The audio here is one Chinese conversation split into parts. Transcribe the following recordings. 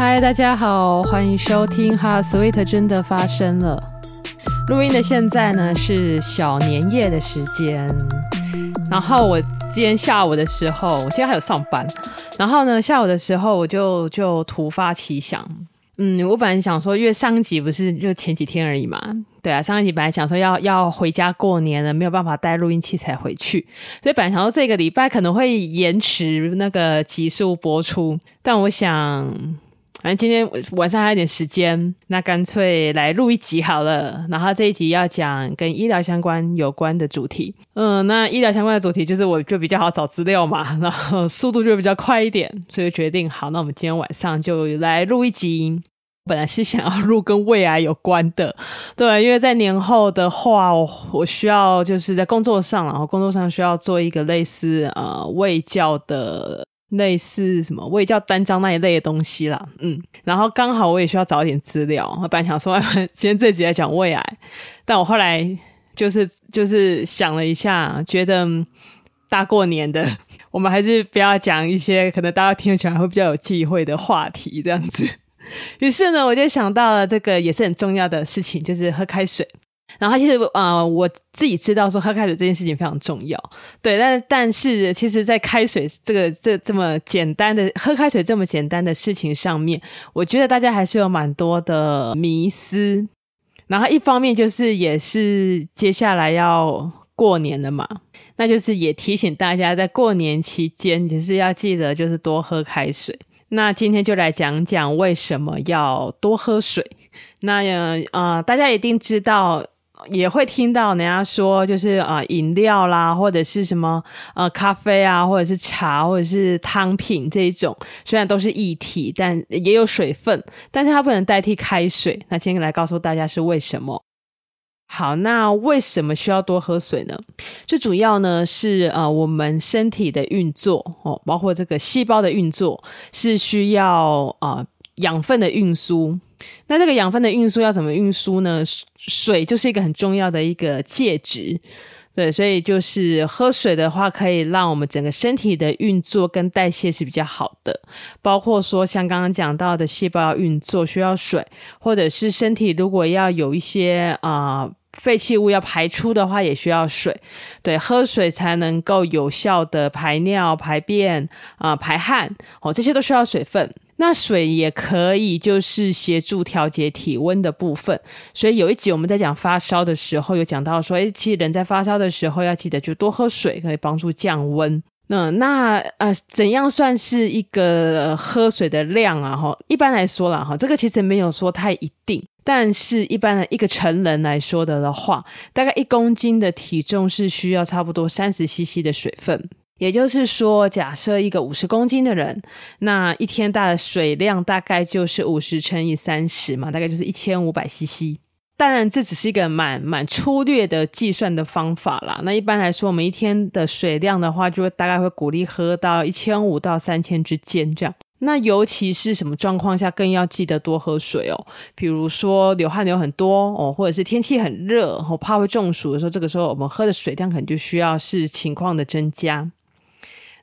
嗨，大家好，欢迎收听哈 Sweet 真的发生了。录音的现在呢是小年夜的时间，然后我今天下午的时候，我今天还有上班，然后呢下午的时候我就就突发奇想。嗯，我本来想说，因为上一集不是就前几天而已嘛，对啊，上一集本来想说要要回家过年了，没有办法带录音器材回去，所以本来想说这个礼拜可能会延迟那个集数播出，但我想。反正今天晚上还有点时间，那干脆来录一集好了。然后这一集要讲跟医疗相关有关的主题。嗯，那医疗相关的主题就是我就比较好找资料嘛，然后速度就比较快一点，所以决定好，那我们今天晚上就来录一集。本来是想要录跟胃癌有关的，对，因为在年后的话，我我需要就是在工作上，然后工作上需要做一个类似呃胃教的。类似什么我也叫单张那一类的东西啦，嗯，然后刚好我也需要找一点资料。我本来想说今天这集来讲胃癌，但我后来就是就是想了一下，觉得大过年的，我们还是不要讲一些可能大家听起来会比较有忌讳的话题这样子。于是呢，我就想到了这个也是很重要的事情，就是喝开水。然后其实呃，我自己知道说喝开水这件事情非常重要，对，但但是其实，在开水这个这这么简单的喝开水这么简单的事情上面，我觉得大家还是有蛮多的迷思。然后一方面就是也是接下来要过年了嘛，那就是也提醒大家在过年期间，就是要记得就是多喝开水。那今天就来讲讲为什么要多喝水。那呃，大家一定知道。也会听到人家说，就是呃饮料啦，或者是什么呃咖啡啊，或者是茶，或者是汤品这一种，虽然都是液体，但也有水分，但是它不能代替开水。那今天来告诉大家是为什么。好，那为什么需要多喝水呢？最主要呢是呃我们身体的运作哦，包括这个细胞的运作是需要呃养分的运输。那这个养分的运输要怎么运输呢？水就是一个很重要的一个介质，对，所以就是喝水的话，可以让我们整个身体的运作跟代谢是比较好的。包括说像刚刚讲到的细胞运作需要水，或者是身体如果要有一些啊、废弃物要排出的话，也需要水。对，喝水才能够有效的排尿、排便啊、排汗哦，这些都需要水分。那水也可以就是协助调节体温的部分，所以有一集我们在讲发烧的时候，有讲到说，诶，其实人在发烧的时候要记得就多喝水，可以帮助降温。那那呃，怎样算是一个喝水的量啊？哈，一般来说啦，哈，这个其实没有说太一定，但是一般的一个成人来说的的话，大概一公斤的体重是需要差不多三十 CC 的水分。也就是说，假设一个五十公斤的人，那一天大的水量大概就是五十乘以三十嘛，大概就是一千五百 CC。当然，这只是一个蛮蛮粗略的计算的方法啦。那一般来说，我们一天的水量的话，就会大概会鼓励喝到一千五到三千之间这样。那尤其是什么状况下更要记得多喝水哦？比如说流汗流很多哦，或者是天气很热哦，怕会中暑的时候，这个时候我们喝的水量可能就需要是情况的增加。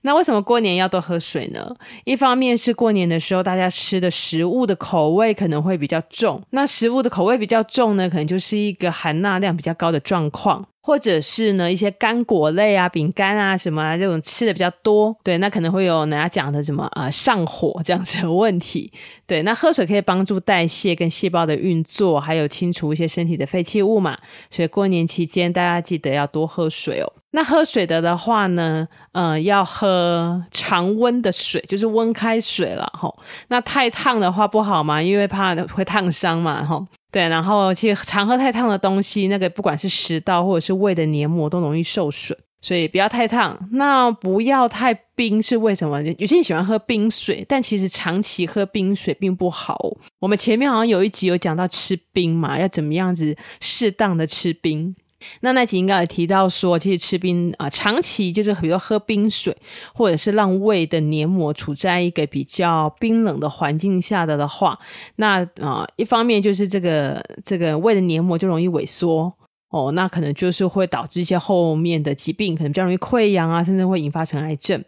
那为什么过年要多喝水呢？一方面是过年的时候，大家吃的食物的口味可能会比较重。那食物的口味比较重呢，可能就是一个含钠量比较高的状况，或者是呢一些干果类啊、饼干啊什么啊这种吃的比较多，对，那可能会有人家讲的什么啊、呃、上火这样子的问题。对，那喝水可以帮助代谢跟细胞的运作，还有清除一些身体的废弃物嘛。所以过年期间大家记得要多喝水哦。那喝水的的话呢，呃，要喝常温的水，就是温开水了吼。那太烫的话不好嘛，因为怕会烫伤嘛吼。对，然后其实常喝太烫的东西，那个不管是食道或者是胃的黏膜都容易受损，所以不要太烫。那不要太冰是为什么？有些人喜欢喝冰水，但其实长期喝冰水并不好。我们前面好像有一集有讲到吃冰嘛，要怎么样子适当的吃冰。那那集应该有提到说，其实吃冰啊，长期就是比如说喝冰水，或者是让胃的黏膜处在一个比较冰冷的环境下的的话，那啊，一方面就是这个这个胃的黏膜就容易萎缩哦，那可能就是会导致一些后面的疾病，可能比较容易溃疡啊，甚至会引发成癌症。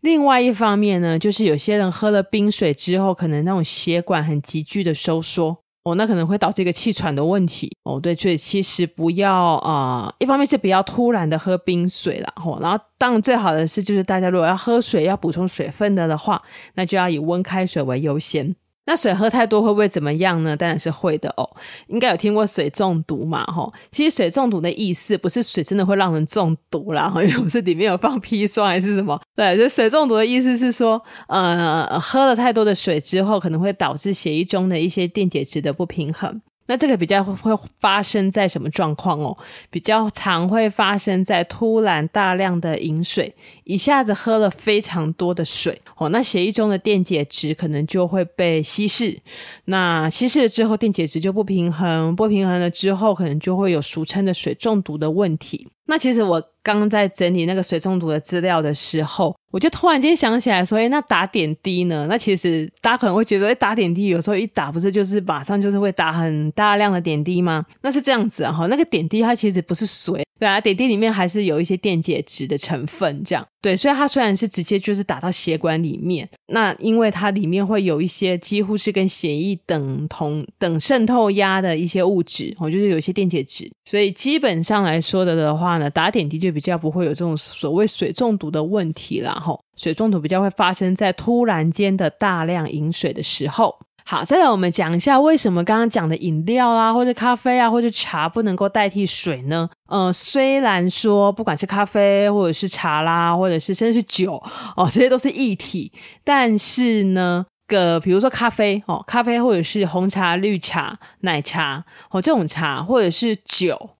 另外一方面呢，就是有些人喝了冰水之后，可能那种血管很急剧的收缩哦，那可能会导致一个气喘的问题哦。对，所以其实不要啊、一方面是不要突然的喝冰水了吼，然后当然最好的是就是大家如果要喝水要补充水分的的话，那就要以温开水为优先。那水喝太多会不会怎么样呢？当然是会的哦。应该有听过水中毒嘛？吼，其实水中毒的意思不是水真的会让人中毒啦，好像是里面有放砒霜还是什么？对，就水中毒的意思是说，呃，喝了太多的水之后，可能会导致血液中的一些电解质的不平衡。那这个比较会发生在什么状况哦？比较常会发生在突然大量的饮水，一下子喝了非常多的水哦，那血液中的电解质可能就会被稀释，那稀释了之后，电解质就不平衡，不平衡了之后，可能就会有俗称的水中毒的问题。那其实我刚刚在整理那个水中毒的资料的时候，我就突然间想起来说，哎，那打点滴呢？那其实大家可能会觉得，哎，打点滴有时候一打不是就是马上就是会打很大量的点滴吗？那是这样子啊，哈，那个点滴它其实不是水。对啊，点滴里面还是有一些电解质的成分，这样对，所以它虽然是直接就是打到血管里面，那因为它里面会有一些几乎是跟血液等同等渗透压的一些物质，哦，就是有一些电解质，所以基本上来说的的话呢，打点滴就比较不会有这种所谓水中毒的问题啦，吼，水中毒比较会发生在突然间的大量饮水的时候。好，再来我们讲一下为什么刚刚讲的饮料啊，或者咖啡啊，或者茶不能够代替水呢？呃，虽然说不管是咖啡或者是茶啦，或者是甚至是酒哦，这些都是液体，但是呢，个比如说咖啡哦，咖啡或者是红茶、绿茶、奶茶哦这种茶，或者是酒，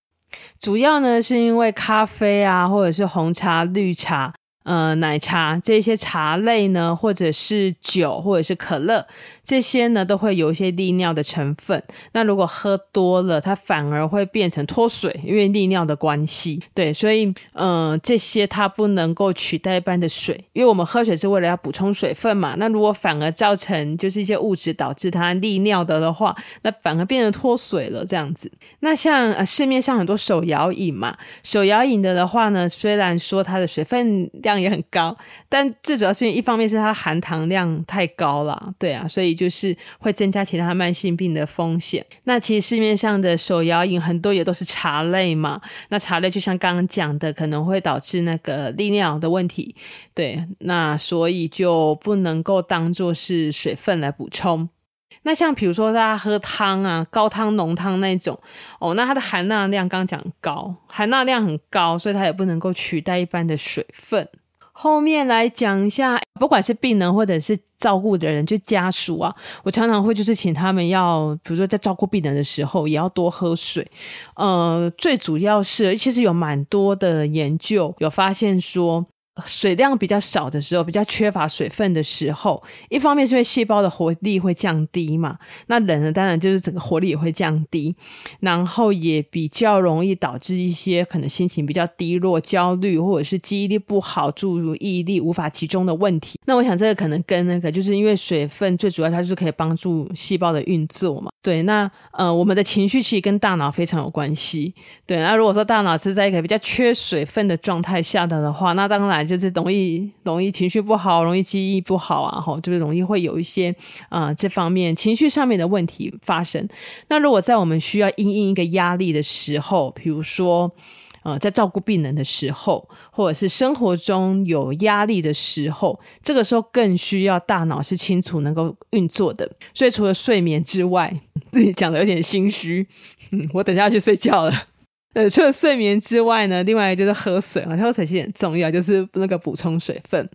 主要呢是因为咖啡啊，或者是红茶、绿茶。呃，奶茶这些茶类呢，或者是酒，或者是可乐，这些呢都会有一些利尿的成分。那如果喝多了，它反而会变成脱水，因为利尿的关系。对，所以呃，这些它不能够取代一般的水，因为我们喝水是为了要补充水分嘛。那如果反而造成就是一些物质导致它利尿的的话，那反而变成脱水了这样子。那像市面上很多手摇饮嘛，手摇饮的的话呢，虽然说它的水分量量也很高，但最主要是因为一方面是它含糖量太高了，对啊，所以就是会增加其他慢性病的风险。那其实市面上的手摇饮很多也都是茶类嘛，那茶类就像刚刚讲的，可能会导致那个利尿的问题，对，那所以就不能够当做是水分来补充。那像比如说大家喝汤啊，高汤浓汤那种哦，那它的含钠量刚讲高，含钠量很高，所以它也不能够取代一般的水分。后面来讲一下，不管是病人或者是照顾的人，就家属啊，我常常会就是请他们要，比如说在照顾病人的时候，也要多喝水。呃，最主要是其实有蛮多的研究有发现说。水量比较少的时候，比较缺乏水分的时候，一方面是因为细胞的活力会降低嘛，那人呢，当然就是整个活力也会降低，然后也比较容易导致一些可能心情比较低落、焦虑，或者是记忆力不好、注意力无法集中的问题。那我想这个可能跟那个就是因为水分最主要，它就是可以帮助细胞的运作嘛。对，那呃，我们的情绪其实跟大脑非常有关系。对，那如果说大脑是在一个比较缺水分的状态下的的话，那当然。就是容易容易情绪不好，容易记忆不好啊，吼，就是容易会有一些啊、呃、这方面情绪上面的问题发生。那如果在我们需要因应一个压力的时候，比如说呃在照顾病人的时候，或者是生活中有压力的时候，这个时候更需要大脑是清楚能够运作的。所以除了睡眠之外，自己讲的有点心虚，嗯，我等下去睡觉了。呃，除了睡眠之外呢，另外就是喝水啊，喝水其实很重要，就是那个补充水分。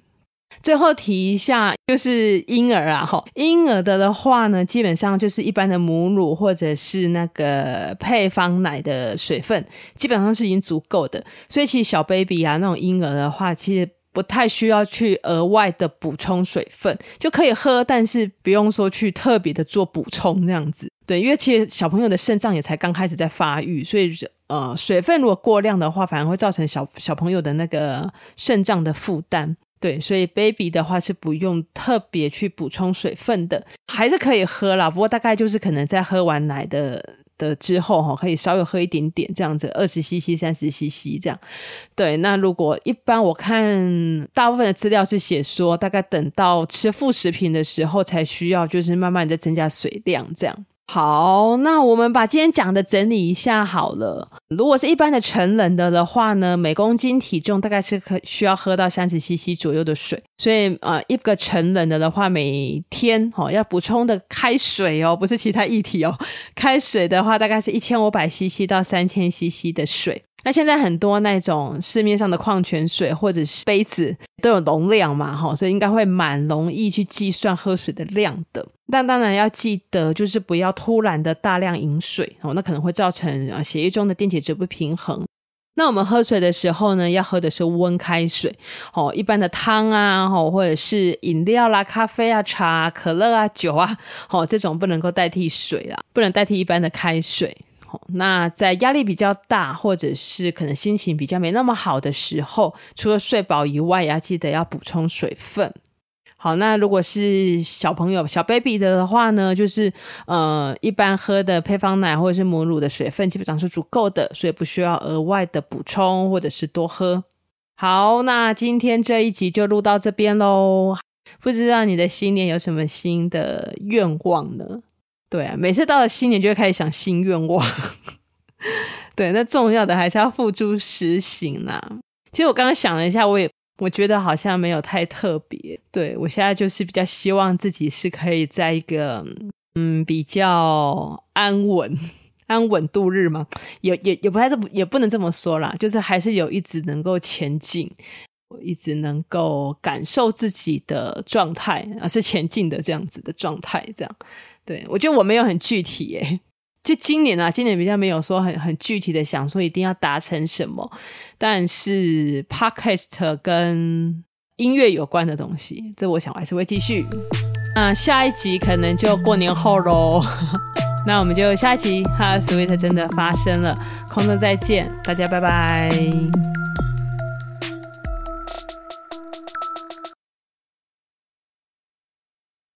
最后提一下，就是婴儿啊，哈，婴儿的的话呢，基本上就是一般的母乳或者是那个配方奶的水分，基本上是已经足够的。所以其实小 baby 啊，那种婴儿的话，其实不太需要去额外的补充水分，就可以喝，但是不用说去特别的做补充这样子。对，因为其实小朋友的肾脏也才刚开始在发育，所以。呃，水分如果过量的话，反而会造成小小朋友的那个肾脏的负担。对，所以 baby 的话是不用特别去补充水分的，还是可以喝啦。不过大概就是可能在喝完奶的的之后哈，可以稍微喝一点点这样子，二十 CC、三十 CC 这样。对，那如果一般我看大部分的资料是写说，大概等到吃副食品的时候才需要，就是慢慢的增加水量这样。好，那我们把今天讲的整理一下好了。如果是一般的成人的的话呢，每公斤体重大概是可需要喝到三十 CC 左右的水。所以呃，一个成人的的话，每天哦要补充的开水哦，不是其他液体哦，开水的话大概是一千五百 CC 到三千 CC 的水。那现在很多那种市面上的矿泉水或者是杯子都有容量嘛，哈，所以应该会蛮容易去计算喝水的量的。但当然要记得，就是不要突然的大量饮水哦，那可能会造成啊血液中的电解质不平衡。那我们喝水的时候呢，要喝的是温开水哦，一般的汤啊，哦或者是饮料啦、咖啡啊、茶、可乐啊、酒啊，哦，这种不能够代替水啦，不能代替一般的开水。那在压力比较大，或者是可能心情比较没那么好的时候，除了睡饱以外，也要记得要补充水分。好，那如果是小朋友、小 baby 的话呢，就是呃，一般喝的配方奶或者是母乳的水分基本上是足够的，所以不需要额外的补充或者是多喝。好，那今天这一集就录到这边喽。不知道你的新年有什么新的愿望呢？对啊，每次到了新年就会开始想新愿望。对，那重要的还是要付诸实行啦。其实我刚刚想了一下，我也我觉得好像没有太特别。对，我现在就是比较希望自己是可以在一个嗯比较安稳、安稳度日嘛，也也也不太这也不能这么说啦，就是还是有一直能够前进，我一直能够感受自己的状态，而是前进的这样子的状态，这样。对，我觉得我没有很具体耶，就今年啊，今年比较没有说很很具体的想说一定要达成什么，但是 podcast 跟音乐有关的东西，这我想我还是会继续。那下一集可能就过年后喽，那我们就下一集哈，Sweet 真的发生了，空中再见，大家拜拜。